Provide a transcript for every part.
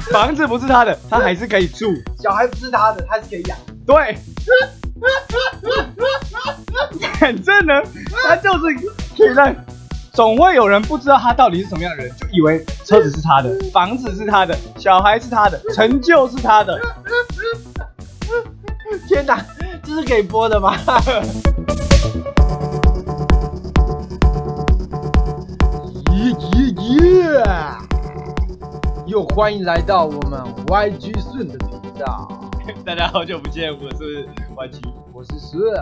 房子不是他的，他还是可以住。小孩不是他的，他是可以养。对，反正呢，他就是可以让，总会有人不知道他到底是什么样的人，就以为车子是他的，房子是他的，小孩是他的，成就是他的。天哪，这是可以播的吗？耶耶耶！又欢迎来到我们 YG 顺的频道，大家好久不见，我是 YG，我是顺。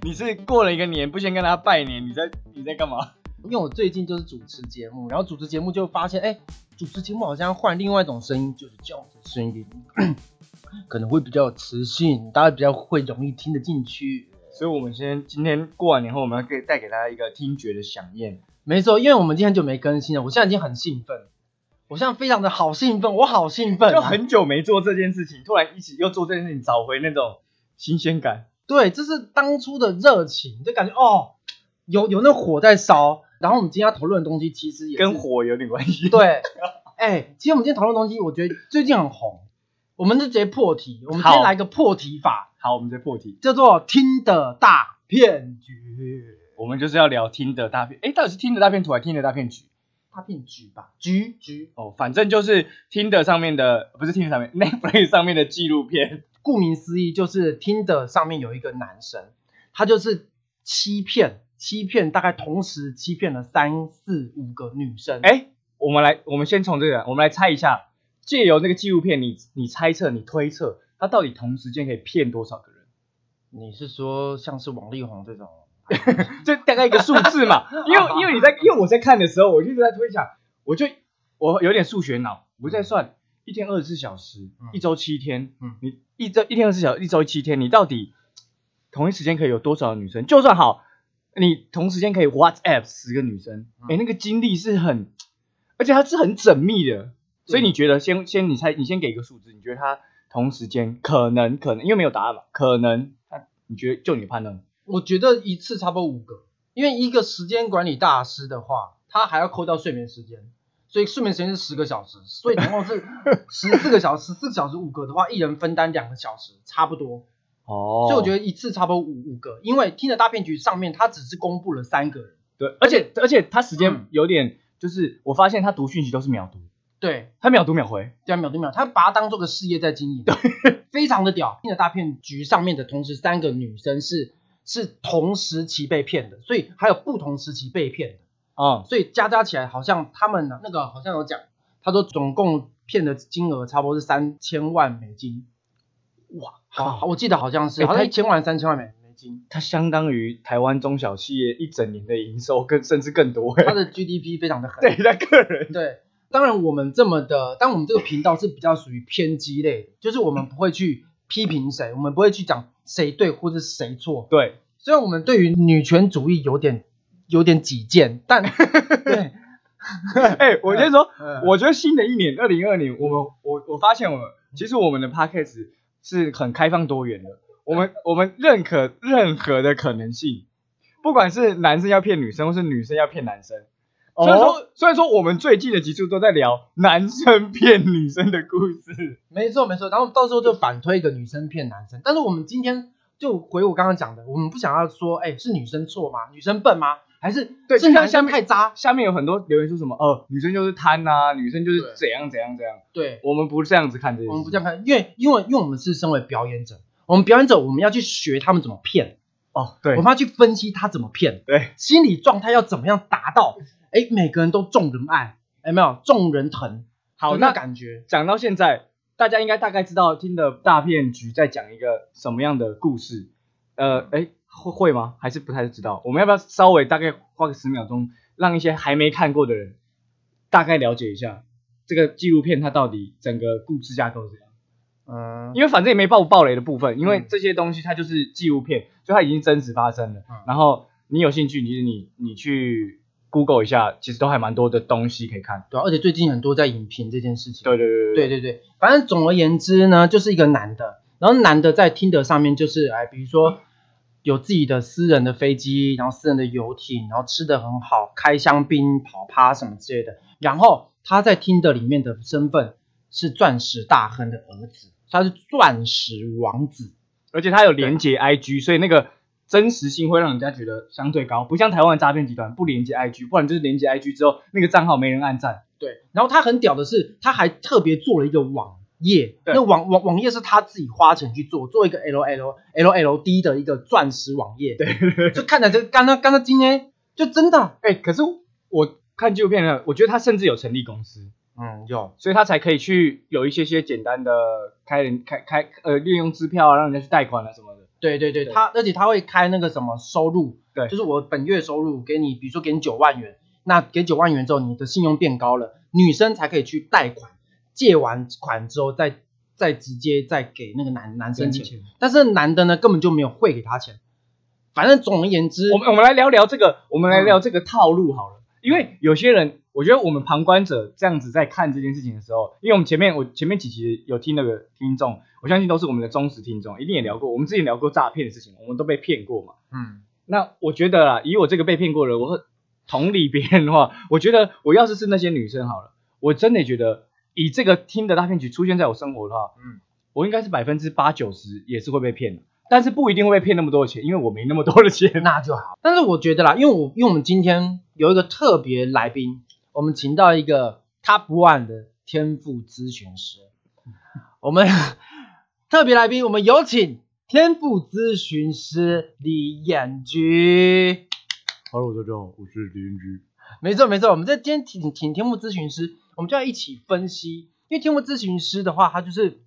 你是过了一个年不先跟他拜年，你在你在干嘛？因为我最近就是主持节目，然后主持节目就发现，哎，主持节目好像换另外一种声音，就是这样子声音，可能会比较有磁性，大家比较会容易听得进去。所以，我们先今天过完年后，我们要给带给大家一个听觉的响应。没错，因为我们今天就没更新了，我现在已经很兴奋，我现在非常的好兴奋，我好兴奋，就很久没做这件事情，突然一起又做这件事情，找回那种新鲜感。对，这是当初的热情，就感觉哦，有有那火在烧。然后我们今天要讨论的东西，其实也跟火有点关系。对，哎，其实我们今天讨论的东西，我觉得最近很红。我们就直接破题，我们今天来个破题法。好，我们直接破题，叫做听的大骗局。我们就是要聊听的大骗，哎，到底是听的大骗图还是听的大骗局？大骗局吧，局局哦，反正就是听的上面的，不是听的上面，Netflix 上面的纪录片。顾名思义，就是听的上面有一个男生，他就是欺骗，欺骗大概同时欺骗了三四五个女生。哎，我们来，我们先从这个，我们来猜一下。借由那个纪录片，你你猜测，你推测他到底同时间可以骗多少个人？你是说像是王力宏这种，就大概一个数字嘛？因为因为你在因为我在看的时候，我一直在推想，我就我有点数学脑，我在算一天二十四小时，一周七天，嗯，你一周一天二十四小时，一周七天，你到底同一时间可以有多少女生？就算好，你同时间可以 WhatsApp 十个女生，哎，那个精力是很，而且它是很缜密的。所以你觉得先先你猜你先给一个数字，你觉得他同时间可能可能因为没有答案嘛？可能他你觉得就你判断？我觉得一次差不多五个，因为一个时间管理大师的话，他还要扣掉睡眠时间，所以睡眠时间是十个小时，所以总共是 十四个小时，十四个小时五个的话，一人分担两个小时，差不多。哦，所以我觉得一次差不多五五个，因为听的大骗局上面他只是公布了三个人，对，而且而且他时间有点就是我发现他读讯息都是秒读。对他秒读秒回，对啊秒读秒，他把它当做个事业在经营，对非常的屌。听的大骗局上面的同时三个女生是是同时期被骗的，所以还有不同时期被骗的。啊，所以加加起来好像他们那个好像有讲，他说总共骗的金额差不多是三千万美金，哇，好，我记得好像是好像一千万三千万美美金，它相当于台湾中小企业一整年的营收，更甚至更多，它的 GDP 非常的狠，对他个人对。当然，我们这么的，但我们这个频道是比较属于偏激类的，就是我们不会去批评谁，我们不会去讲谁对或者谁错。对，虽然我们对于女权主义有点有点己见，但 对，哎，我先说，我觉得新的一年二零二零，我们我我发现我们其实我们的 podcast 是很开放多元的，我们我们认可任何的可能性，不管是男生要骗女生，或是女生要骗男生。虽然说，虽然说我们最近的集数都在聊男生骗女生的故事，没错没错，然后到时候就反推一个女生骗男生。但是我们今天就回我刚刚讲的，我们不想要说，哎，是女生错吗？女生笨吗？还是对？是男生太渣？下面有很多留言说什么？呃，女生就是贪呐，女生就是怎样怎样怎样。对，我们不是这样子看这些，我们不这样看，因为因为因为我们是身为表演者，我们表演者我们要去学他们怎么骗。哦，对，我们要去分析他怎么骗，对，心理状态要怎么样达到。哎，每个人都众人爱，有没有众人疼？好，那感觉讲到现在，大家应该大概知道听的大骗局在讲一个什么样的故事。呃，哎，会会吗？还是不太知道？我们要不要稍微大概花个十秒钟，让一些还没看过的人大概了解一下这个纪录片它到底整个故事架构是怎样？嗯，因为反正也没爆爆雷的部分，因为这些东西它就是纪录片，就它已经真实发生了。然后你有兴趣，其实你你去。Google 一下，其实都还蛮多的东西可以看，对，而且最近很多在影评这件事情。对对对对对。对反正总而言之呢，就是一个男的，然后男的在听的上面就是，哎，比如说有自己的私人的飞机，然后私人的游艇，然后吃的很好，开香槟、跑趴什么之类的。然后他在听的里面的身份是钻石大亨的儿子，他是钻石王子，而且他有连接 IG，所以那个真实性会让人家觉得相对高，不像台湾诈骗集团不连接 IG，不然就是连接 IG 之后那个账号没人按赞。对，然后他很屌的是，他还特别做了一个网页，那网网网页是他自己花钱去做，做一个 L L L L D 的一个钻石网页，对，就看着这刚刚刚刚今天就真的，哎，可是我。看纪录片呢，我觉得他甚至有成立公司，嗯，有，所以他才可以去有一些些简单的开人开开呃利用支票啊，让人家去贷款啊什么的。对对对，他而且他会开那个什么收入，对，就是我本月收入给你，比如说给你九万元，那给九万元之后，你的信用变高了，女生才可以去贷款，借完款之后再再直接再给那个男男生钱，但是男的呢根本就没有汇给他钱，反正总而言之，我们我们来聊聊这个，我们来聊这个套路好了。因为有些人，我觉得我们旁观者这样子在看这件事情的时候，因为我们前面我前面几集有听那个听众，我相信都是我们的忠实听众，一定也聊过。我们之前聊过诈骗的事情，我们都被骗过嘛。嗯，那我觉得啊，以我这个被骗过的，我同理别人的话，我觉得我要是是那些女生好了，我真的觉得以这个听的大骗局出现在我生活的话，嗯，我应该是百分之八九十也是会被骗的。但是不一定会被骗那么多钱，因为我没那么多的钱，那就好。但是我觉得啦，因为我因为我们今天有一个特别来宾，我们请到一个 Top One 的天赋咨询师，我们 特别来宾，我们有请天赋咨询师李彦居。Hello，大家好，我是李彦居。没错没错，我们在今天请请天赋咨询师，我们就要一起分析，因为天赋咨询师的话，他就是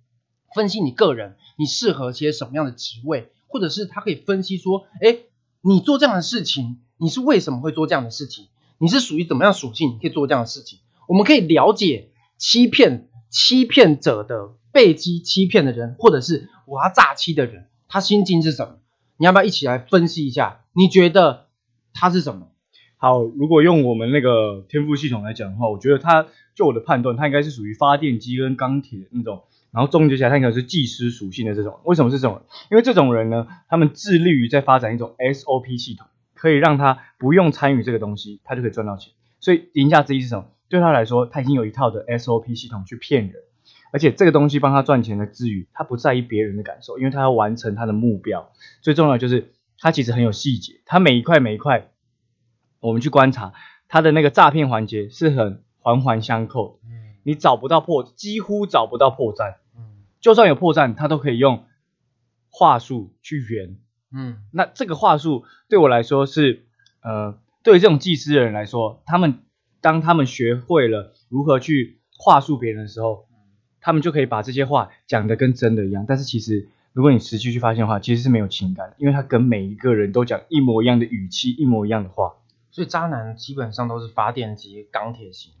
分析你个人。你适合些什么样的职位，或者是他可以分析说，哎，你做这样的事情，你是为什么会做这样的事情？你是属于怎么样属性，你可以做这样的事情？我们可以了解欺骗欺骗者的被欺欺骗的人，或者是我要诈欺的人，他心境是什么？你要不要一起来分析一下？你觉得他是什么？好，如果用我们那个天赋系统来讲的话，我觉得他就我的判断，他应该是属于发电机跟钢铁那种。然后总结起来，他可能是技师属性的这种。为什么是这种？因为这种人呢，他们致力于在发展一种 SOP 系统，可以让他不用参与这个东西，他就可以赚到钱。所以言下之意是什么？对他来说，他已经有一套的 SOP 系统去骗人，而且这个东西帮他赚钱的之余，他不在意别人的感受，因为他要完成他的目标。最重要就是他其实很有细节，他每一块每一块，我们去观察他的那个诈骗环节是很环环相扣。嗯，你找不到破，几乎找不到破绽。就算有破绽，他都可以用话术去圆。嗯，那这个话术对我来说是，呃，对于这种技师的人来说，他们当他们学会了如何去话术别人的时候，他们就可以把这些话讲的跟真的一样。但是其实，如果你实际去发现的话，其实是没有情感的，因为他跟每一个人都讲一模一样的语气，一模一样的话。所以渣男基本上都是发电机、钢铁型，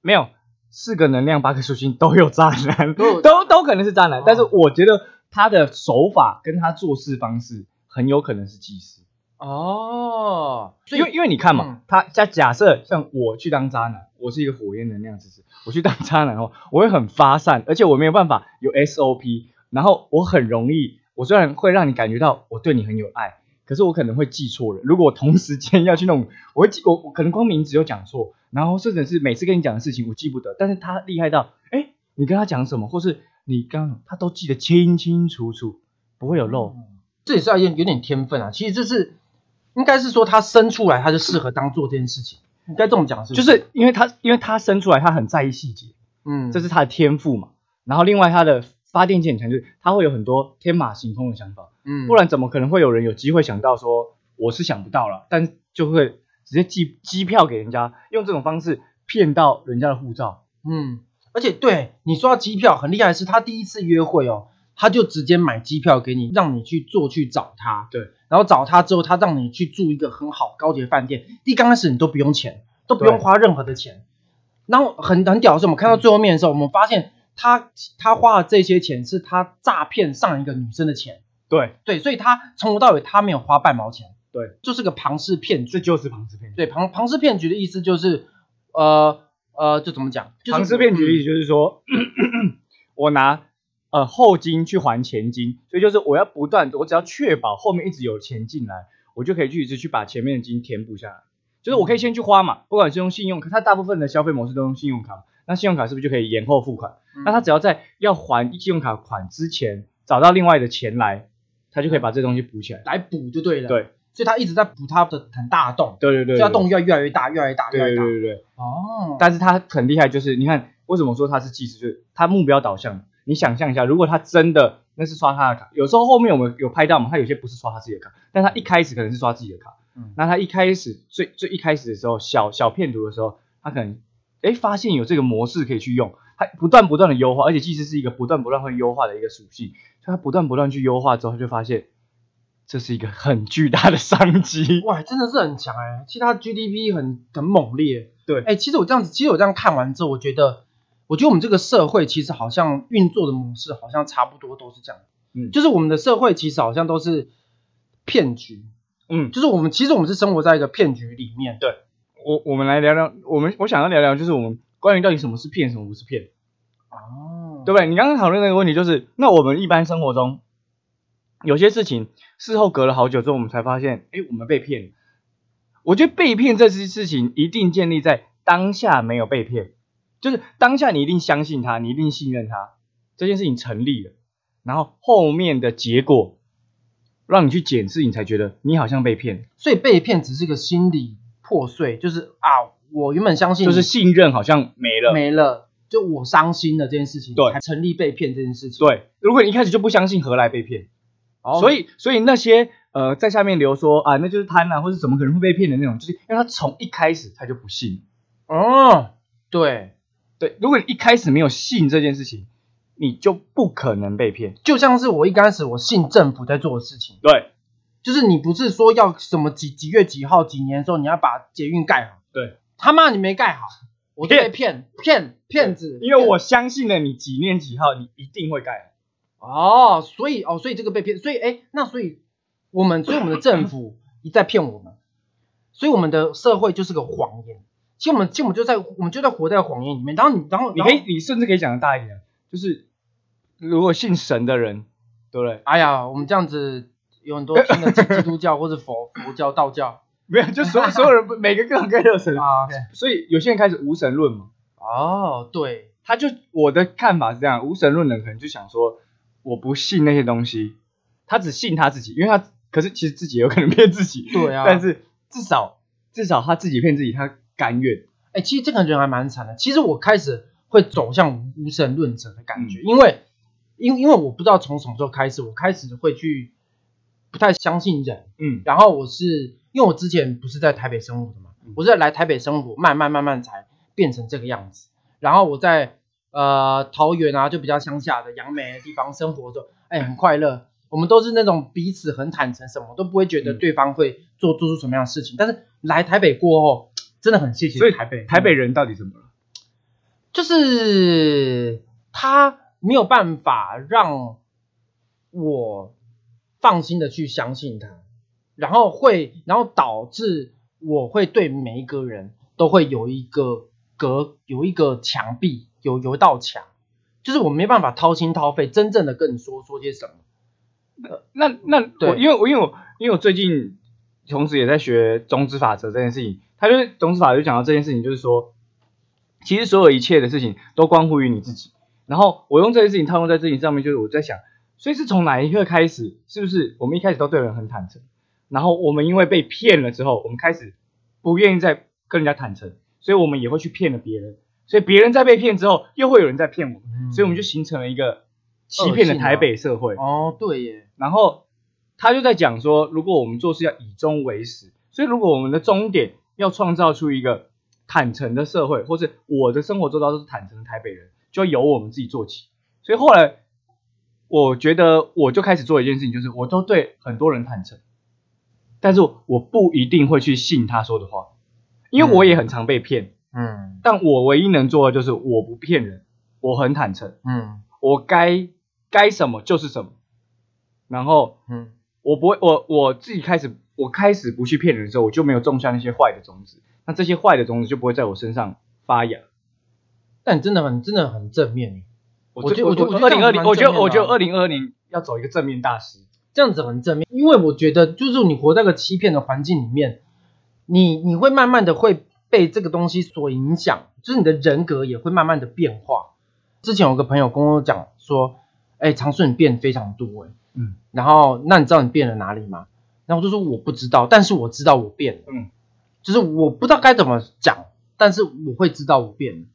没有。四个能量，八个属性都有渣男，都都都可能是渣男。但是我觉得他的手法跟他做事方式很有可能是技师哦。因为因为你看嘛，他假假设像我去当渣男，我是一个火焰能量之子，我去当渣男哦，我会很发散，而且我没有办法有 SOP，然后我很容易，我虽然会让你感觉到我对你很有爱。可是我可能会记错了。如果我同时间要去弄，我会记我我可能光名字有讲错，然后甚至是每次跟你讲的事情我记不得。但是他厉害到，哎，你跟他讲什么，或是你刚他都记得清清楚楚，不会有漏。这也是要有有点天分啊。其实这是应该是说他生出来他就适合当做这件事情，应该这么讲是。就是因为他因为他生出来他很在意细节，嗯，这是他的天赋嘛。然后另外他的发电机很强，就是他会有很多天马行空的想法。嗯，不然怎么可能会有人有机会想到说我是想不到了，但就会直接寄机票给人家，用这种方式骗到人家的护照。嗯，而且对你说到机票很厉害的是，他第一次约会哦，他就直接买机票给你，让你去坐去找他。对，然后找他之后，他让你去住一个很好高级的饭店。第一刚开始你都不用钱，都不用花任何的钱。然后很很屌的是，我们看到最后面的时候，我们发现他他花的这些钱是他诈骗上一个女生的钱。对对，所以他从头到尾他没有花半毛钱，对，就是个庞氏骗局，这就是庞氏骗局。对，庞庞氏骗局的意思就是，呃呃，就怎么讲？庞氏骗局的意思就是说，我拿呃后金去还前金，所以就是我要不断，我只要确保后面一直有钱进来，我就可以去一直去把前面的金填补下来。就是我可以先去花嘛，不管是用信用卡，它大部分的消费模式都用信用卡，那信用卡是不是就可以延后付款？那他只要在要还信用卡款之前找到另外的钱来，他就可以把这东西补起来，来补就对了。对，所以他一直在补他的很大的洞。对对对，所以洞越越来越大，越来越大，越来越大。对对对。哦。但是他很厉害，就是你看为什么说他是技师，就是他目标导向。你想象一下，如果他真的那是刷他的卡，有时候后面我们有拍到嘛，他有些不是刷他自己的卡，但他一开始可能是刷自己的卡。嗯。那他一开始最最一开始的时候，小小骗图的时候，他可能哎发现有这个模式可以去用，它不断不断的优化，而且技师是一个不断不断会优化的一个属性，所以它不断不断去优化之后，就发现这是一个很巨大的商机。哇，真的是很强哎，其实他 GDP 很很猛烈。对。哎，其实我这样子，其实我这样看完之后，我觉得。我觉得我们这个社会其实好像运作的模式好像差不多都是这样，嗯，就是我们的社会其实好像都是骗局，嗯，就是我们其实我们是生活在一个骗局里面。对，我我们来聊聊，我们我想要聊聊就是我们关于到底什么是骗，什么不是骗，哦，对不对？你刚刚讨论那个问题就是，那我们一般生活中有些事情事后隔了好久之后，我们才发现，哎，我们被骗。我觉得被骗这些事情一定建立在当下没有被骗。就是当下你一定相信他，你一定信任他，这件事情成立了，然后后面的结果让你去检视，你才觉得你好像被骗。所以被骗只是个心理破碎，就是啊，我原本相信，就是信任好像没了，没了，就我伤心了这件事情，对，才成立被骗这件事情。对，如果你一开始就不相信，何来被骗？哦，所以所以那些呃在下面留说啊，那就是贪婪，或者怎么可能会被骗的那种，就是因为他从一开始他就不信。哦，对。对，如果你一开始没有信这件事情，你就不可能被骗。就像是我一开始我信政府在做的事情，对，就是你不是说要什么几几月几号几年的时候你要把捷运盖好，对，他妈你没盖好，我就被骗骗骗子，因为我相信了你几年几号你一定会盖哦，所以哦，所以这个被骗，所以哎，那所以我们所以我们的政府一再骗我们，所以我们的社会就是个谎言。其实我们，其实我们就在，我们就在活在谎言里面。然后你，然后你可以，你甚至可以讲的大一点，就是如果信神的人，对不对？哎呀，我们这样子有很多基督教或者佛 佛教、道教，没有，就所所有人每个各种各样的神 啊。所以有些人开始无神论嘛。哦，对，他就我的看法是这样，无神论人可能就想说，我不信那些东西，他只信他自己，因为他可是其实自己有可能骗自己。对啊。但是至少至少他自己骗自己，他。甘愿，哎，其实这个人还蛮惨的。其实我开始会走向无神论者的感觉，因为，因因为我不知道从什么时候开始，我开始会去不太相信人，嗯，然后我是因为我之前不是在台北生活的嘛，我是在来台北生活，慢慢慢慢才变成这个样子。然后我在呃桃园啊，就比较乡下的杨梅的地方生活着，哎，很快乐。我们都是那种彼此很坦诚，什么都不会觉得对方会做做出什么样的事情。但是来台北过后。真的很谢谢，所以台北台北人到底怎么了？就是他没有办法让我放心的去相信他，然后会，然后导致我会对每一个人都会有一个隔，有一个墙壁，有有一道墙，就是我没办法掏心掏肺，真正的跟你说说些什么。那那那，我因为我因为我因为我最近同时也在学中之法则这件事情。他就是董事法就讲到这件事情，就是说，其实所有一切的事情都关乎于你自己。然后我用这件事情套用在这情上面，就是我在想，所以是从哪一刻开始，是不是我们一开始都对人很坦诚，然后我们因为被骗了之后，我们开始不愿意再跟人家坦诚，所以我们也会去骗了别人。所以别人在被骗之后，又会有人在骗我们，所以我们就形成了一个欺骗的台北社会。哦，对耶。然后他就在讲说，如果我们做事要以终为始，所以如果我们的终点。要创造出一个坦诚的社会，或是我的生活做到都是坦诚的台北人，就由我们自己做起。所以后来我觉得，我就开始做一件事情，就是我都对很多人坦诚，但是我不一定会去信他说的话，因为我也很常被骗。嗯，但我唯一能做的就是我不骗人，我很坦诚。嗯，我该该什么就是什么，然后嗯，我不会，我我自己开始。我开始不去骗人的时候，我就没有种下那些坏的种子，那这些坏的种子就不会在我身上发芽。但真的很真的很正面。我觉得我觉得二零二零，我觉得我觉得二零二零要走一个正面大师，这样子很正面。因为我觉得就是你活在个欺骗的环境里面，你你会慢慢的会被这个东西所影响，就是你的人格也会慢慢的变化。之前有个朋友跟我讲说，哎，长顺你变非常多哎，嗯，然后那你知道你变了哪里吗？然后我就说我不知道，但是我知道我变了，嗯，就是我不知道该怎么讲，但是我会知道我变了。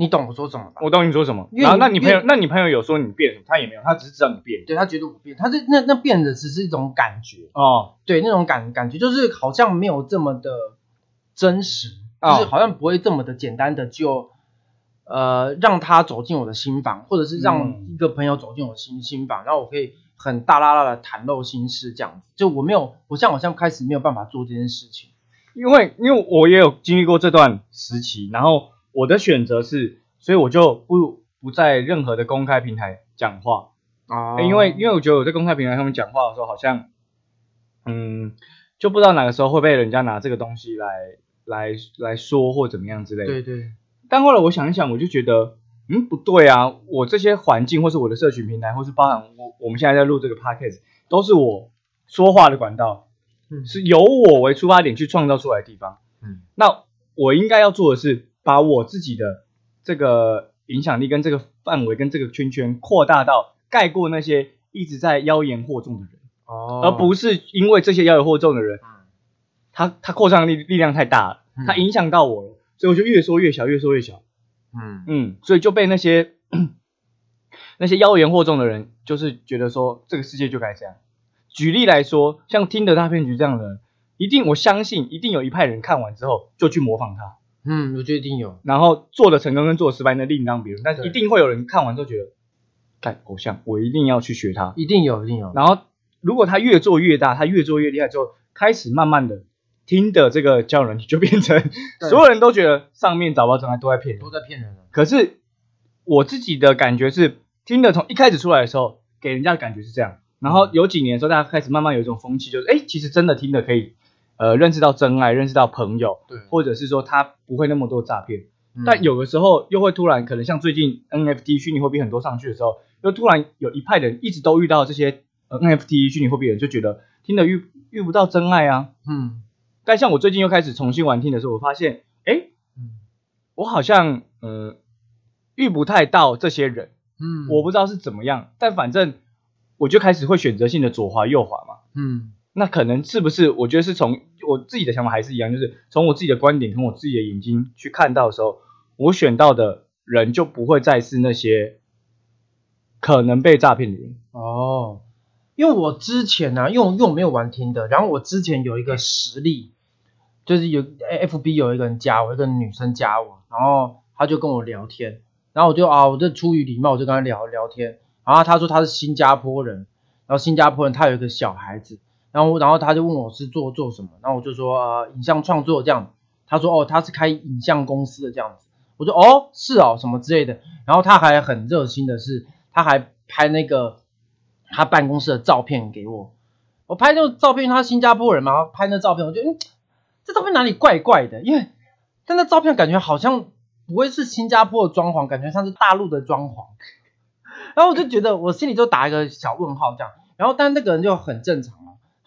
你懂我说什么吧？我懂你说什么。然后那你朋友，那你朋友有说你变什么？他也没有，他只是知道你变。对他觉得我变，他是那那变的只是一种感觉哦。对，那种感感觉就是好像没有这么的真实，就是好像不会这么的简单的就呃让他走进我的心房，或者是让一个朋友走进我心心房，然后我可以很大啦啦的袒露心事这样子。就我没有，我现在好像开始没有办法做这件事情，因为因为我也有经历过这段时期，然后。我的选择是，所以我就不不在任何的公开平台讲话啊，因为因为我觉得我在公开平台上面讲话的时候，好像，嗯，就不知道哪个时候会被人家拿这个东西来来来说或怎么样之类的。对对。但后来我想一想，我就觉得，嗯，不对啊，我这些环境或是我的社群平台，或是包含我我们现在在录这个 podcast，都是我说话的管道，嗯，是由我为出发点去创造出来的地方，嗯，那我应该要做的是。把我自己的这个影响力跟这个范围跟这个圈圈扩大到盖过那些一直在妖言惑众的人，哦，而不是因为这些妖言惑众的人，他他扩张力力量太大了，他影响到我了，所以我就越说越小，越说越小，嗯。嗯，所以就被那些 那些妖言惑众的人，就是觉得说这个世界就该这样。举例来说，像听的大骗局这样的人，一定我相信一定有一派人看完之后就去模仿他。嗯，我觉得一定有。然后做的成功跟做的失败那另当别论，但是一定会有人看完之后觉得，看偶像，我一定要去学他。一定有，一定有。然后如果他越做越大，他越做越厉害，之后开始慢慢的听的这个交友软体就变成 所有人都觉得上面找不到真爱都在骗人，都在骗人。可是我自己的感觉是，听的从一开始出来的时候，给人家的感觉是这样。然后有几年的时候，大家开始慢慢有一种风气，就是哎，其实真的听的可以。呃，认识到真爱，认识到朋友，对，或者是说他不会那么多诈骗，但有的时候又会突然，可能像最近 NFT 虚拟货币很多上去的时候，又突然有一派人一直都遇到这些 NFT 虚拟货币人，就觉得听的遇遇不到真爱啊，嗯，但像我最近又开始重新玩听的时候，我发现，哎，嗯，我好像呃遇不太到这些人，嗯，我不知道是怎么样，但反正我就开始会选择性的左滑右滑嘛，嗯。那可能是不是？我觉得是从我自己的想法还是一样，就是从我自己的观点，从我自己的眼睛去看到的时候，我选到的人就不会再是那些可能被诈骗的人哦。因为我之前呢，因为因为我没有玩听的，然后我之前有一个实例，就是有 F B 有一个人加我，一个女生加我，然后他就跟我聊天，然后我就啊，我就出于礼貌，我就跟他聊聊天，然后他说他是新加坡人，然后新加坡人他有一个小孩子。然后，然后他就问我是做做什么，然后我就说呃，影像创作这样。他说哦，他是开影像公司的这样子。我说哦，是哦，什么之类的。然后他还很热心的是，他还拍那个他办公室的照片给我。我拍那个照片，他新加坡人嘛，拍那照片，我觉得嗯，这照片哪里怪怪的？因为但那照片感觉好像不会是新加坡的装潢，感觉像是大陆的装潢。然后我就觉得我心里就打一个小问号这样。然后但那个人就很正常。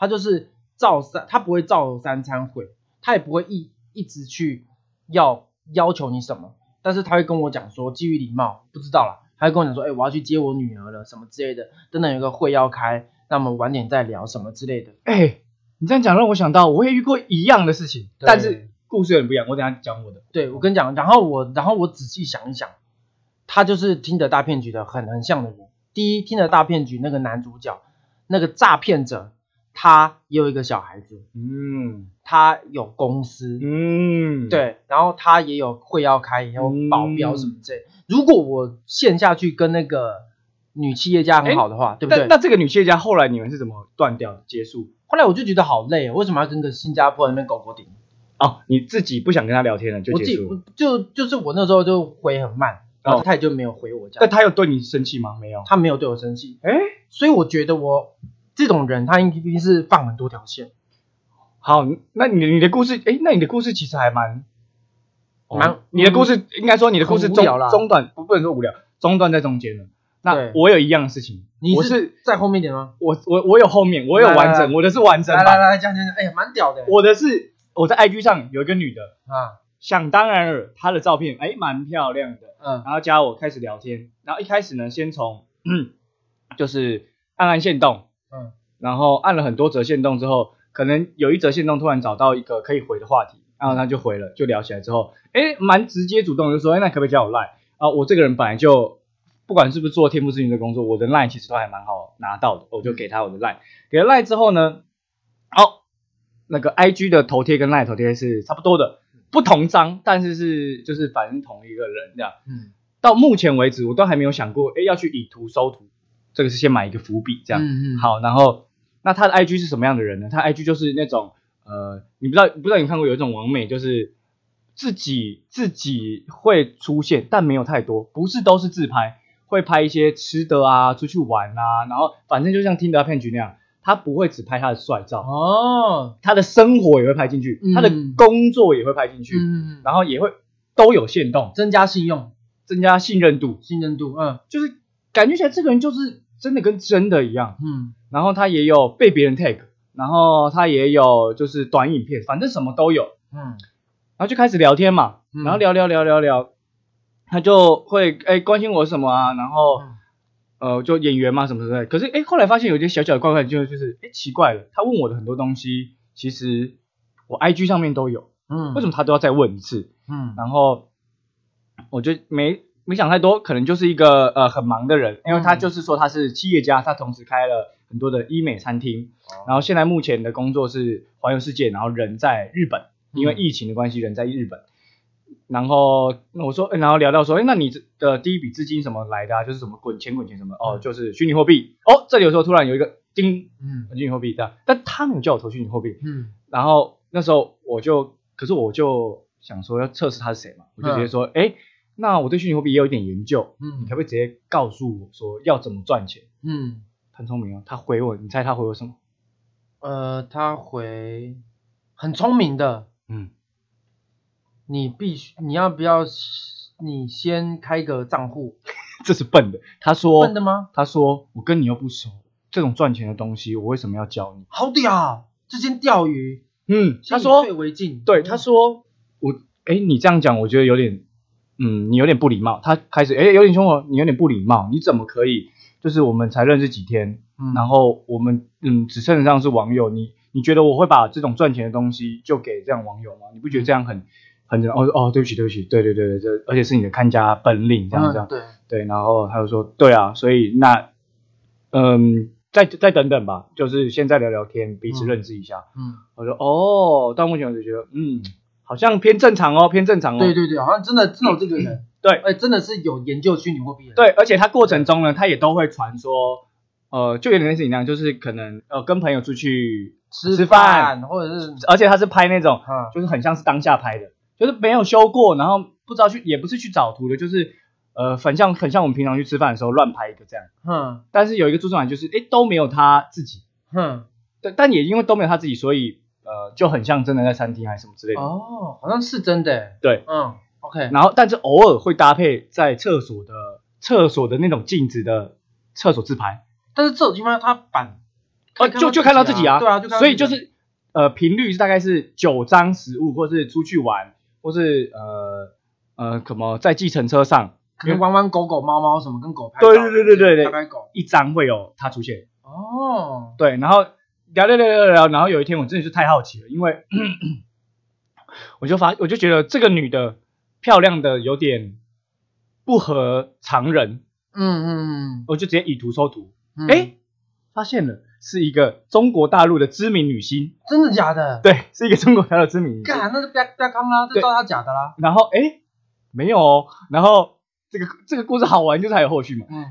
他就是照三，他不会照三餐会，他也不会一一直去要要求你什么，但是他会跟我讲说基于礼貌，不知道啦，他会跟我讲说，哎，我要去接我女儿了，什么之类的，等等有个会要开，那我们晚点再聊什么之类的。哎，你这样讲让我想到，我也遇过一样的事情，但是故事有点不一样，我等下讲我的。对，我跟你讲，然后我然后我仔细想一想，他就是听的大骗局的很很像的人。第一，听的大骗局那个男主角，那个诈骗者。他也有一个小孩子，嗯，他有公司，嗯，对，然后他也有会要开，也有保镖什么之类。如果我线下去跟那个女企业家很好的话，对不对？那这个女企业家后来你们是怎么断掉结束？后来我就觉得好累，为什么要跟个新加坡那边狗狗顶？哦，你自己不想跟他聊天了就结束？就就是我那时候就回很慢，然后他也就没有回我。但他有对你生气吗？没有，他没有对我生气。哎，所以我觉得我。这种人他应该是放很多条线。好，那你你的故事，哎，那你的故事其实还蛮蛮，你的故事应该说你的故事中中段不不能说无聊，中段在中间了。那我有一样的事情，你是在后面点吗？我我我有后面，我有完整，我的是完整。来来来讲讲讲，哎呀，蛮屌的。我的是我在 IG 上有一个女的啊，想当然了，她的照片哎蛮漂亮的，嗯，然后加我开始聊天，然后一开始呢，先从就是暗暗线动，嗯，然后按了很多折线动之后，可能有一折线动突然找到一个可以回的话题，然后他就回了，就聊起来之后，哎，蛮直接主动就说，哎，那可不可以加我 line 啊？我这个人本来就不管是不是做天赋咨询的工作，我的 line 其实都还蛮好拿到的，我就给他我的 line，给了 line 之后呢，好，那个 IG 的头贴跟 line 头贴是差不多的。不同章，但是是就是反正同一个人这样。嗯，到目前为止我都还没有想过，哎，要去以图搜图，这个是先买一个伏笔这样。嗯嗯。好，然后那他的 IG 是什么样的人呢？他 IG 就是那种呃，你不知道不知道你看过有一种网美，就是自己自己会出现，但没有太多，不是都是自拍，会拍一些吃的啊，出去玩啊，然后反正就像听的骗局那样。他不会只拍他的帅照哦，他的生活也会拍进去，他的工作也会拍进去，嗯，然后也会都有限动，增加信用，增加信任度，信任度，嗯，就是感觉起来这个人就是真的跟真的一样，嗯，然后他也有被别人 tag，然后他也有就是短影片，反正什么都有，嗯，然后就开始聊天嘛，然后聊聊聊聊聊，他就会哎关心我什么啊，然后。呃，就演员嘛，什么之类。可是，哎，后来发现有些小小的怪怪，就就是，哎，奇怪了。他问我的很多东西，其实我 I G 上面都有，嗯，为什么他都要再问一次？嗯，然后我就没没想太多，可能就是一个呃很忙的人，因为他就是说他是企业家，他同时开了很多的医美餐厅，然后现在目前的工作是环游世界，然后人在日本，因为疫情的关系，人在日本。然后我说，然后聊到说，哎，那你的第一笔资金什么来的啊？就是什么滚钱滚钱什么？哦，就是虚拟货币。哦，这里有时候突然有一个叮，嗯，虚拟货币这样，但他没有叫我投虚拟货币，嗯。然后那时候我就，可是我就想说要测试他是谁嘛，我就直接说，哎，那我对虚拟货币也有一点研究，嗯，你可不可以直接告诉我说要怎么赚钱？嗯，很聪明哦，他回我，你猜他回我什么？呃，他回很聪明的，嗯。你必须，你要不要？你先开个账户，这是笨的。他说笨的吗？他说我跟你又不熟，这种赚钱的东西，我为什么要教你？好屌，这先钓鱼。嗯，他说退为进。对，他说我，哎，你这样讲，我觉得有点，嗯，你有点不礼貌。他开始，哎，有点凶我，你有点不礼貌，你怎么可以？就是我们才认识几天，然后我们，嗯，只称得上是网友，你你觉得我会把这种赚钱的东西就给这样网友吗？你不觉得这样很？很哦哦，对不起对不起，对对对对，这而且是你的看家本领，这样这样，对对，然后他就说，对啊，所以那嗯，再再等等吧，就是现在聊聊天，彼此认识一下。嗯，我说哦，到目前为止觉得，嗯，好像偏正常哦，偏正常哦。对对对，好像真的真有这个人，对，哎，真的是有研究虚拟货币的。对，而且他过程中呢，他也都会传说，呃，就有点类似一样，就是可能呃跟朋友出去吃饭，或者是，而且他是拍那种，就是很像是当下拍的。就是没有修过，然后不知道去，也不是去找图的，就是呃，很像很像我们平常去吃饭的时候乱拍一个这样。嗯。但是有一个注重点就是，哎，都没有他自己。嗯。对，但也因为都没有他自己，所以呃，就很像真的在餐厅还是什么之类的。哦，好像是真的。对。嗯。OK。然后，但是偶尔会搭配在厕所的厕所的那种镜子的厕所自拍。但是这种地方他反，哦，就就看到自己啊。对啊，所以就是呃，频率是大概是九张食物，或是出去玩。或是呃呃，什么在计程车上，可能玩玩狗狗、猫猫什么，跟狗拍对对对对对对，拍拍狗，一张会有它出现。哦，对，然后聊聊聊聊聊，然后有一天我真的是太好奇了，因为 我就发，我就觉得这个女的漂亮的有点不合常人。嗯嗯嗯，我就直接以图搜图，哎，发现了。是一个中国大陆的知名女星，真的假的？对，是一个中国大陆知名。干，那是不要不要康啦，这照他假的啦。然后哎，没有哦。然后这个这个故事好玩，就是还有后续嘛。嗯。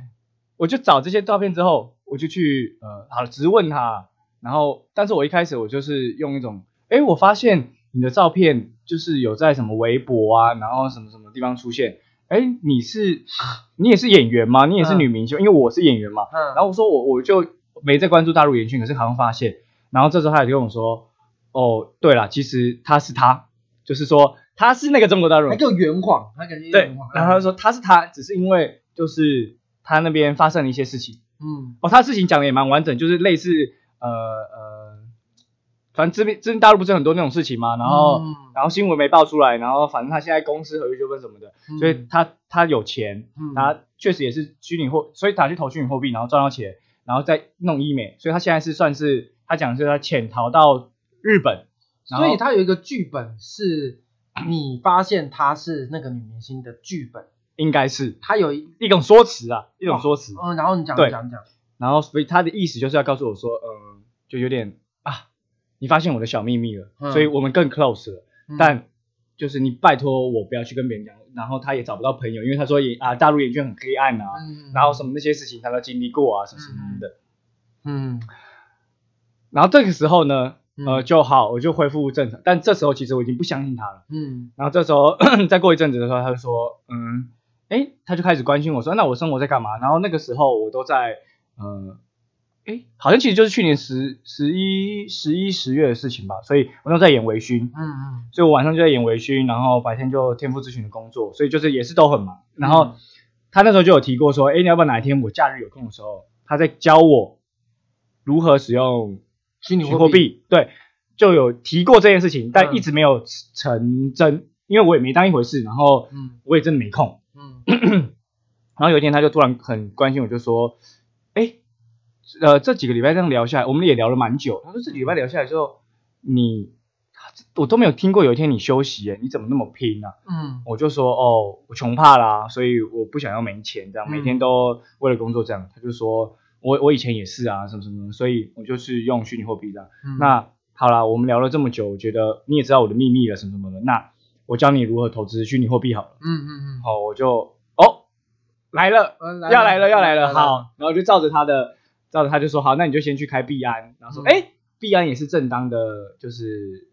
我就找这些照片之后，我就去呃，好了，直问他。然后，但是我一开始我就是用一种，哎，我发现你的照片就是有在什么微博啊，然后什么什么地方出现。哎，你是 你也是演员吗？你也是女明星？因为我是演员嘛。嗯。然后我说我我就。没在关注大陆演讯，可是好像发现，然后这时候他也跟我说，哦，对了，其实他是他，就是说他是那个中国大陆，他就圆谎，他感觉对，然后他说他是他，只是因为就是他那边发生了一些事情，嗯，哦，他事情讲的也蛮完整，就是类似呃呃，反正这边这边大陆不是很多那种事情嘛，然后然后新闻没爆出来，然后反正他现在公司合约纠纷什么的，所以他他有钱，他确实也是虚拟货，所以他去投虚拟货币，然后赚到钱，然后再弄医美，所以他现在是算是他讲是他潜逃到日本，所以他有一个剧本是你发现他是那个女明星的剧本。应该是。他有一一种说辞啊，一种说辞。嗯，然后你讲讲讲，然后所以他的意思就是要告诉我说，嗯，就有点啊，你发现我的小秘密了，所以我们更 close 了。但就是你拜托我不要去跟别人讲，然后他也找不到朋友，因为他说也啊，大陆演圈很黑暗啊，然后什么那些事情他都经历过啊，什么什么的。嗯。然后这个时候呢，呃，就好，我就恢复正常。但这时候其实我已经不相信他了。嗯。然后这时候 再过一阵子的时候，他就说，嗯。哎，他就开始关心我说，那我生活在干嘛？然后那个时候我都在，呃，哎，好像其实就是去年十十一十一十月的事情吧。所以我都在演微醺，嗯嗯，所以我晚上就在演微醺，然后白天就天赋咨询的工作，所以就是也是都很忙。然后他那时候就有提过说，哎，你要不要哪一天我假日有空的时候，他在教我如何使用虚拟货币，对，就有提过这件事情，但一直没有成真，因为我也没当一回事，然后我也真的没空。然后有一天他就突然很关心我，就说：“哎，呃，这几个礼拜这样聊下来，我们也聊了蛮久。他说这礼拜聊下来之后，你我都没有听过有一天你休息，哎，你怎么那么拼呢？”嗯，我就说：“哦，我穷怕啦，所以我不想要没钱，这样每天都为了工作这样。”他就说：“我我以前也是啊，什么什么，所以我就是用虚拟货币这样。那好啦，我们聊了这么久，我觉得你也知道我的秘密了，什么什么的。那我教你如何投资虚拟货币好了。嗯嗯嗯，好，我就。”来了，要来了，要来了，好，然后就照着他的，照着他就说好，那你就先去开币安，然后说，哎，币安也是正当的，就是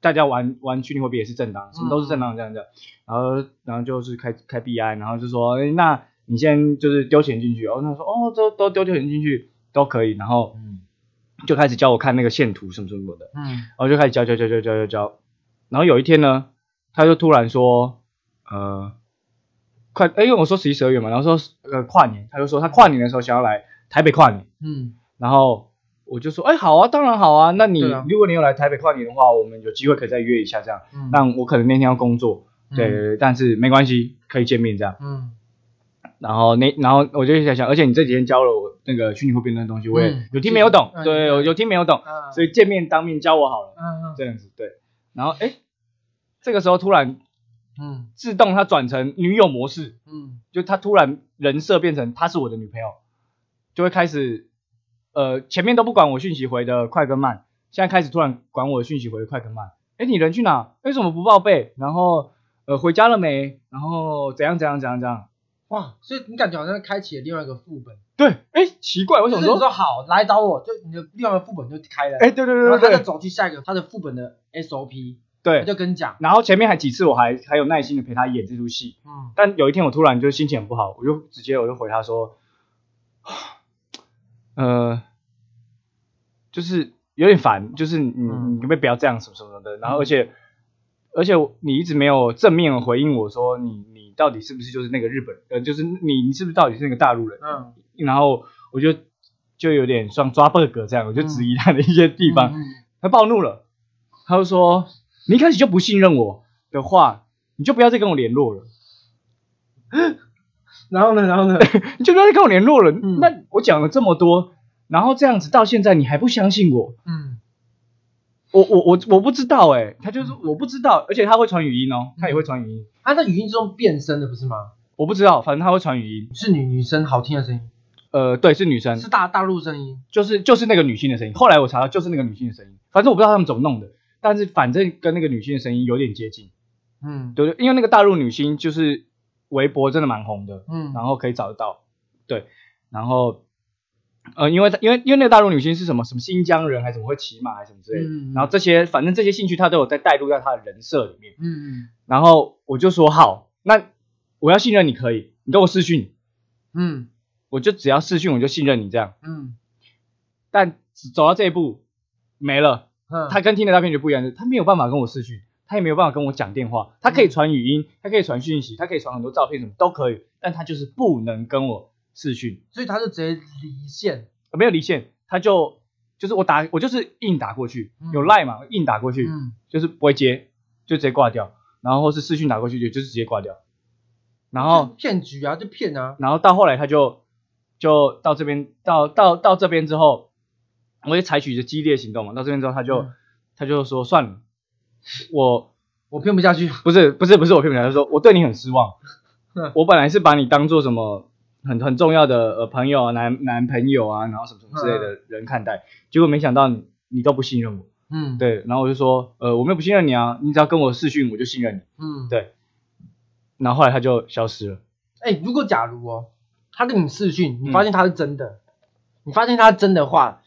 大家玩玩虚拟货币也是正当，什么都是正当这样子，然后然后就是开开币安，然后就说，哎，那你先就是丢钱进去，然后他说，哦，都都丢钱进去都可以，然后就开始教我看那个线图什么什么的，嗯，然后就开始教教教教教教教，然后有一天呢，他就突然说，呃。快，哎，因为我说十一、十二月嘛，然后说呃跨年，他就说他跨年的时候想要来台北跨年，嗯，然后我就说，哎，好啊，当然好啊，那你如果你有来台北跨年的话，我们有机会可以再约一下这样，嗯，那我可能那天要工作，对对对，但是没关系，可以见面这样，嗯，然后那然后我就想想，而且你这几天教了我那个虚拟货币那东西，我也有听没有懂，对，有有听没有懂，所以见面当面教我好了，嗯嗯，这样子对，然后哎，这个时候突然。嗯，自动它转成女友模式，嗯，就他突然人设变成她是我的女朋友，就会开始，呃，前面都不管我讯息回的快跟慢，现在开始突然管我讯息回的快跟慢。哎，你人去哪？为什么不报备？然后，呃，回家了没？然后怎样怎样怎样怎样？哇，所以你感觉好像开启了另外一个副本。对，哎，奇怪，为什么说好来找我就你的另外一个副本就开了？哎，对对对对对，他就走去下一个他的副本的 SOP。对，就跟你讲，然后前面还几次我还还有耐心的陪他演这出戏，嗯，但有一天我突然就心情很不好，我就直接我就回他说，呃，就是有点烦，就是你你可不可以不要这样什么什么的，然后而且而且你一直没有正面回应我说你你到底是不是就是那个日本呃就是你你是不是到底是那个大陆人，嗯，然后我就就有点像抓 bug 这样，我就质疑他的一些地方，他暴怒了，他就说。你一开始就不信任我的话，你就不要再跟我联络了。然后呢，然后呢，你就不要再跟我联络了。那我讲了这么多，然后这样子到现在你还不相信我？嗯，我我我我不知道哎，他就是我不知道，而且他会传语音哦，他也会传语音。他在语音中变声的不是吗？我不知道，反正他会传语音，是女女生好听的声音。呃，对，是女生，是大大陆声音，就是就是那个女性的声音。后来我查到，就是那个女性的声音，反正我不知道他们怎么弄的。但是反正跟那个女性的声音有点接近，嗯，对对，因为那个大陆女星就是微博真的蛮红的，嗯，然后可以找得到，对，然后呃，因为因为因为那个大陆女星是什么什么新疆人还是怎么会骑马还是什么之类的，然后这些反正这些兴趣她都有在带入在她的人设里面，嗯嗯，然后我就说好，那我要信任你可以，你跟我试训，嗯，我就只要试训我就信任你这样，嗯，但走到这一步没了。他跟听的大片就不一样，他没有办法跟我视讯，他也没有办法跟我讲电话，他可以传语音，他可以传讯息，他可以传很多照片，什么都可以，但他就是不能跟我视讯，所以他就直接离线，没有离线，他就就是我打我就是硬打过去，有赖嘛，硬打过去，嗯，就是不会接，就直接挂掉，然后或是视讯打过去就就是直接挂掉，然后骗局啊，就骗啊，然后到后来他就就到这边到到到这边之后，我也采取着激烈行动嘛，到这边之后他就他就说算了，我我骗不下去，不是不是不是我骗不下去，他说我对你很失望，我本来是把你当做什么。很很重要的呃朋友啊男男朋友啊，然后什么什么之类的人看待，结果没想到你你都不信任我，嗯，对，然后我就说，呃，我没有不信任你啊，你只要跟我试训，我就信任你，嗯，对，然后后来他就消失了。哎，如果假如哦，他跟你试训，你发现他是真的，你发现他是真的话，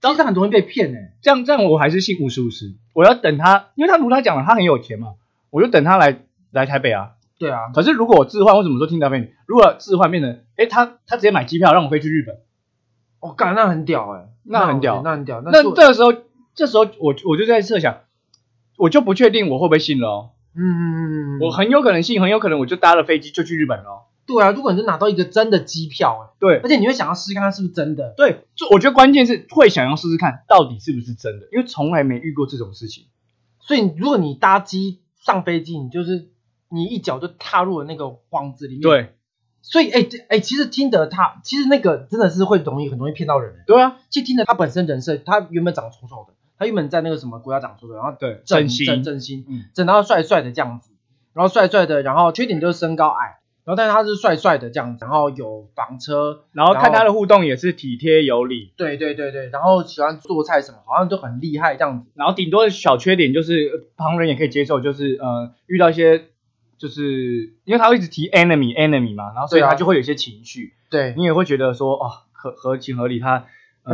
其实很容易被骗哎，这样这样我还是信五十五十，我要等他，因为他如他讲了，他很有钱嘛，我就等他来来台北啊。对啊，可是如果我置换，为什么说听到没？如果置换变成，哎，他他直接买机票让我飞去日本，我干，那很屌哎，那很屌，那很屌。那这个时候，这时候我我就在设想，我就不确定我会不会信了哦。嗯嗯嗯嗯，我很有可能信，很有可能我就搭了飞机就去日本了。对啊，如果你是拿到一个真的机票，哎，对，而且你会想要试试看它是不是真的。对，就我觉得关键是会想要试试看到底是不是真的，因为从来没遇过这种事情。所以如果你搭机上飞机，你就是。你一脚就踏入了那个幌子里面，对，所以哎哎，其实听得他其实那个真的是会容易很容易骗到人，对啊，其实听得他本身人设，他原本长得丑丑的，他原本在那个什么国家长丑丑，然后对整整整形，嗯，整到帅帅的这样子，然后帅帅的，然后缺点就是身高矮，然后但是他是帅帅的这样子，然后有房车，然后看他的互动也是体贴有礼，对对对对，然后喜欢做菜什么，好像都很厉害这样子，然后顶多的小缺点就是旁人也可以接受，就是呃遇到一些。就是因为他会一直提 enemy enemy 嘛，然后所以他就会有一些情绪，对。你也会觉得说哦合合情合理，他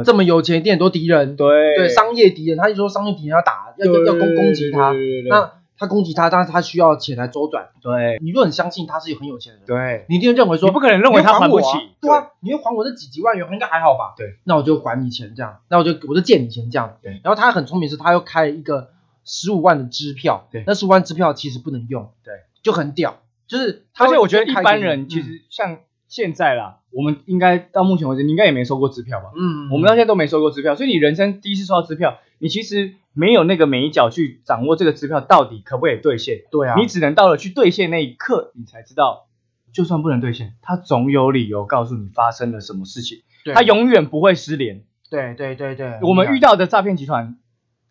这么有钱，一定很多敌人，对。对商业敌人，他就说商业敌人要打，要要攻攻击他，那他攻击他，但是他需要钱来周转，对，你如果很相信他是很有钱的人，对，你一定认为说你不可能认为他还不起，对啊，你会还我这几几万元，应该还好吧？对，那我就还你钱这样，那我就我就借你钱这样，对，然后他很聪明是，他又开了一个十五万的支票，对，那十五万支票其实不能用，对，就很屌。就是，而且我觉得一般人其实像现在啦，我们应该到目前为止，你应该也没收过支票吧？嗯，我们到现在都没收过支票，所以你人生第一次收到支票，你其实没有那个美角去掌握这个支票到底可不可以兑现。对啊，你只能到了去兑现那一刻，你才知道，就算不能兑现，他总有理由告诉你发生了什么事情。他永远不会失联。对对对对，我们遇到的诈骗集团，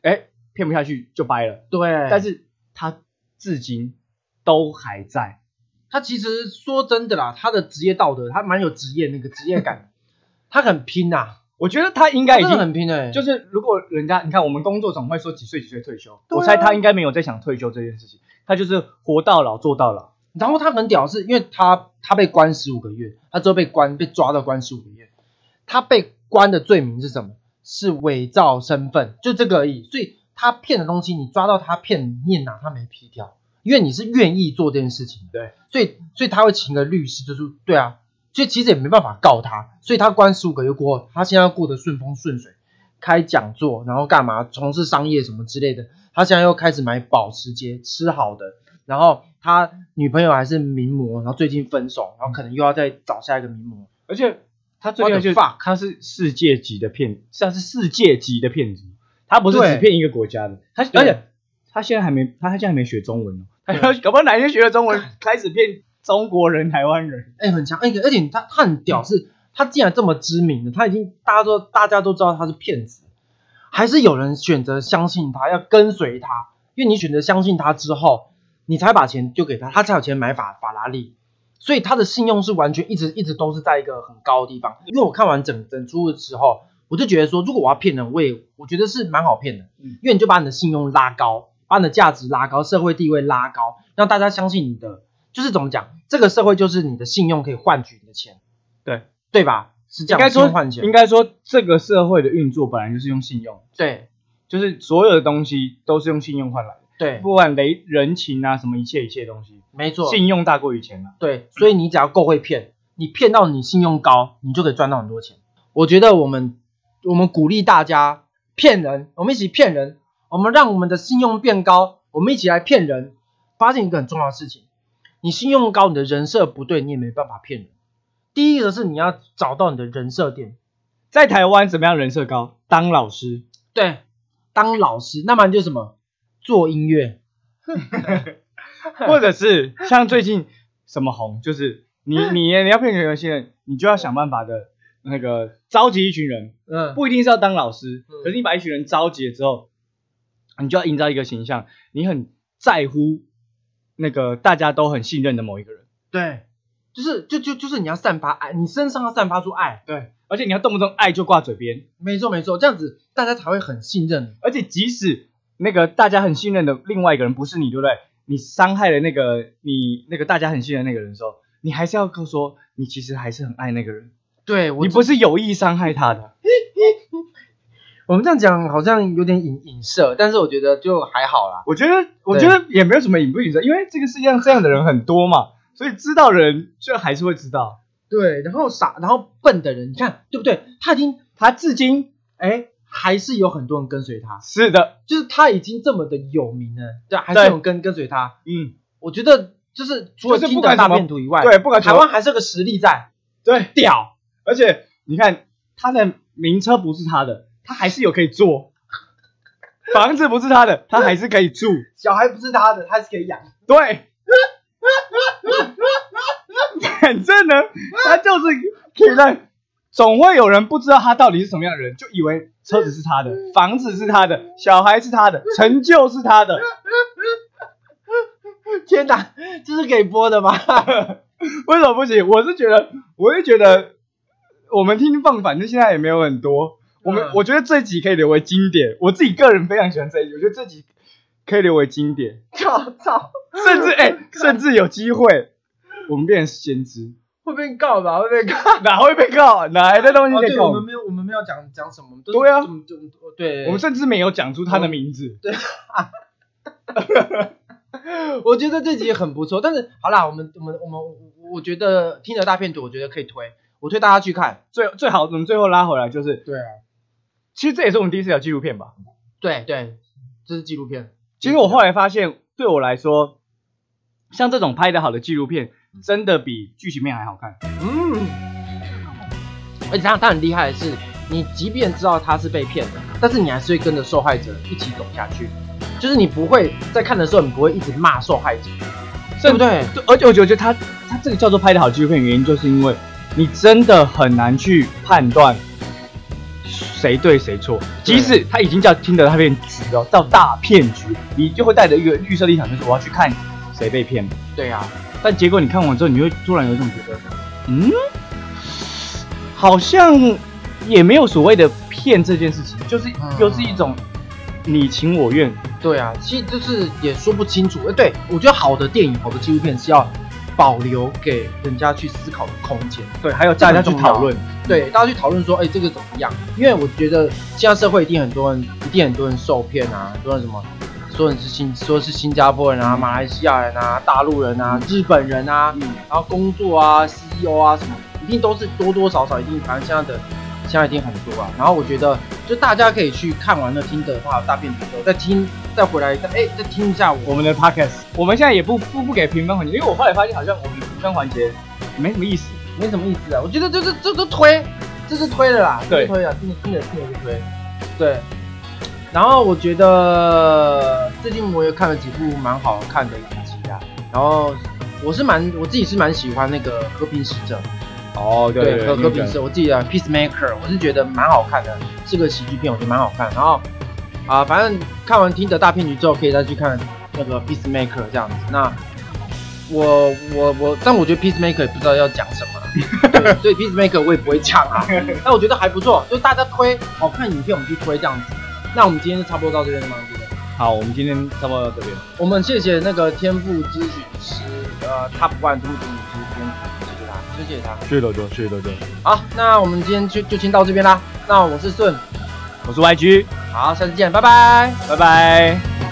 哎，骗不下去就掰了。对，但是他至今都还在。他其实说真的啦，他的职业道德，他蛮有职业那个职业感，他很拼呐。我觉得他应该已经很拼哎。就是如果人家你看我们工作总会说几岁几岁退休，我猜他应该没有在想退休这件事情，他就是活到老做到老。然后他很屌，是因为他他被关十五个月，他之后被关被抓到关十五个月，他被关的罪名是什么？是伪造身份，就这个而已。所以他骗的东西，你抓到他骗，你也拿他没皮条。因为你是愿意做这件事情，对，所以所以他会请个律师，就是对啊，所以其实也没办法告他，所以他关十五个月过后，他现在过得顺风顺水，开讲座，然后干嘛，从事商业什么之类的，他现在又开始买保时捷，吃好的，然后他女朋友还是名模，然后最近分手，然后可能又要再找下一个名模，而且他最近就他是世界级的骗，像是世界级的骗子，他不是只骗一个国家的，他而且他现在还没他他现在还没学中文 搞不好哪天学了中文，开始骗中国人、台湾人。哎，很强，哎，而且他他很屌，是他竟然这么知名的，他已经大家都大家都知道他是骗子，还是有人选择相信他，要跟随他。因为你选择相信他之后，你才把钱丢给他，他才有钱买法法拉利，所以他的信用是完全一直一直都是在一个很高的地方。因为我看完整整出的时候，我就觉得说，如果我要骗人，我也我觉得是蛮好骗的，因为你就把你的信用拉高。把你的价值拉高，社会地位拉高，让大家相信你的，就是怎么讲？这个社会就是你的信用可以换取你的钱，对对吧？是这样，应该说换钱。应该说这个社会的运作本来就是用信用，对，就是所有的东西都是用信用换来的，对，不管雷人情啊什么一切一切东西，没错，信用大过于钱啊。对，所以你只要够会骗，你骗到你信用高，你就可以赚到很多钱。我觉得我们我们鼓励大家骗人，我们一起骗人。我们让我们的信用变高，我们一起来骗人。发现一个很重要的事情：你信用高，你的人设不对，你也没办法骗人。第一个是你要找到你的人设点，在台湾怎么样人设高？当老师，对，当老师，那么就什么做音乐，或者是像最近什么红，就是你你 你要骗有些人，你就要想办法的那个召集一群人，嗯，不一定是要当老师，可是你把一群人召集了之后，你就要营造一个形象，你很在乎那个大家都很信任的某一个人，对，就是就就就是你要散发爱，你身上要散发出爱，对。而且你要动不动爱就挂嘴边，没错没错，这样子大家才会很信任。而且即使那个大家很信任的另外一个人不是你，对不对？你伤害了那个你那个大家很信任那个人的时候，你还是要说你其实还是很爱那个人。对，你不是有意伤害他的。我们这样讲好像有点影影射，但是我觉得就还好啦。我觉得我觉得也没有什么影不影射，因为这个世界上这样的人很多嘛，所以知道人就还是会知道。对，然后傻，然后笨的人，你看对不对？他已经，他至今，哎，还是有很多人跟随他。是的，就是他已经这么的有名了，对，还是有跟跟随他。嗯，我觉得就是除了听的大变图以外，对，不管台湾还是个实力在，对，屌。而且你看他的名车不是他的，他还是有可以做；房子不是他的，他还是可以住；小孩不是他的，他是可以养。对。反正呢，他就是总会有人不知道他到底是什么样的人，就以为车子是他的，房子是他的，小孩是他的，成就是他的。天哪，这是可以播的吗？为什么不行？我是觉得，我是觉得，我们听放反正现在也没有很多。我们我觉得这集可以留为经典。我自己个人非常喜欢这一集，我觉得这集可以留为经典。操操，甚至 哎，甚至有机会。我们变成先知，会被告吧？会被告？哪会被告？哪来的东西被告？我们没有，我们没有讲讲什么。对啊，对，我们甚至没有讲出他的名字。对，我觉得这集很不错。但是好啦，我们我们我们，我觉得听着大片图，我觉得可以推，我推大家去看。最最好，我们最后拉回来就是，对啊，其实这也是我们第一次聊纪录片吧？对对，这是纪录片。其实我后来发现，对我来说，像这种拍的好的纪录片。真的比剧情片还好看，嗯，而且他他很厉害的是，你即便知道他是被骗的，但是你还是会跟着受害者一起走下去，就是你不会在看的时候，你不会一直骂受害者，对不对？而且我觉得他他这个叫做拍的好纪录片，原因就是因为你真的很难去判断谁对谁错，即使他已经叫听得他骗局了，叫大骗局，你就会带着一个预设立场，就是我要去看谁被骗对啊。但结果你看完之后，你会突然有一种觉得，嗯，好像也没有所谓的骗这件事情，就是又是一种你情我愿。对啊，其实就是也说不清楚。哎，对我觉得好的电影、好的纪录片是要保留给人家去思考的空间。对，还有大家去讨论。对，大家去讨论说，哎，这个怎么样？因为我觉得现在社会一定很多人，一定很多人受骗啊，很多人什么。说你是新，说是新加坡人啊，马来西亚人啊，大陆人啊，日本人啊，嗯，然后工作啊，CEO 啊什么，一定都是多多少少一定，反正现在的现在一定很多啊。然后我觉得，就大家可以去看完了听的话，大片之后再听，再回来，再哎，再听一下我们的 podcast。我们现在也不不不给评分环节，因为我后来发现好像我们评分环节没什么意思，没什么意思啊。我觉得就是这都推，这是推的啦，对，推啊，听着听着听着就推，对。然后我觉得最近我也看了几部蛮好看的影集啊，然后我是蛮我自己是蛮喜欢那个《和平使者》哦，对和和平时，我自己的《Peacemaker》，我是觉得蛮好看的，是个喜剧片，我觉得蛮好看。然后啊，反正看完《听的大骗局》之后，可以再去看那个《Peacemaker》这样子。那我我我，但我觉得《Peacemaker》也不知道要讲什么，所以《Peacemaker》我也不会讲啊。但我觉得还不错，就大家推好看影片，我们去推这样子。那我们今天就差不多到这边了吗？对不对？好，我们今天差不多到这边。我们谢谢那个天赋咨询师，呃，Top One 天赋咨询师天赋，谢谢他，谢谢他。谢谢大家，谢谢大家。好，那我们今天就就先到这边啦。那我是顺，我是 YG，好，下次见，拜拜，拜拜。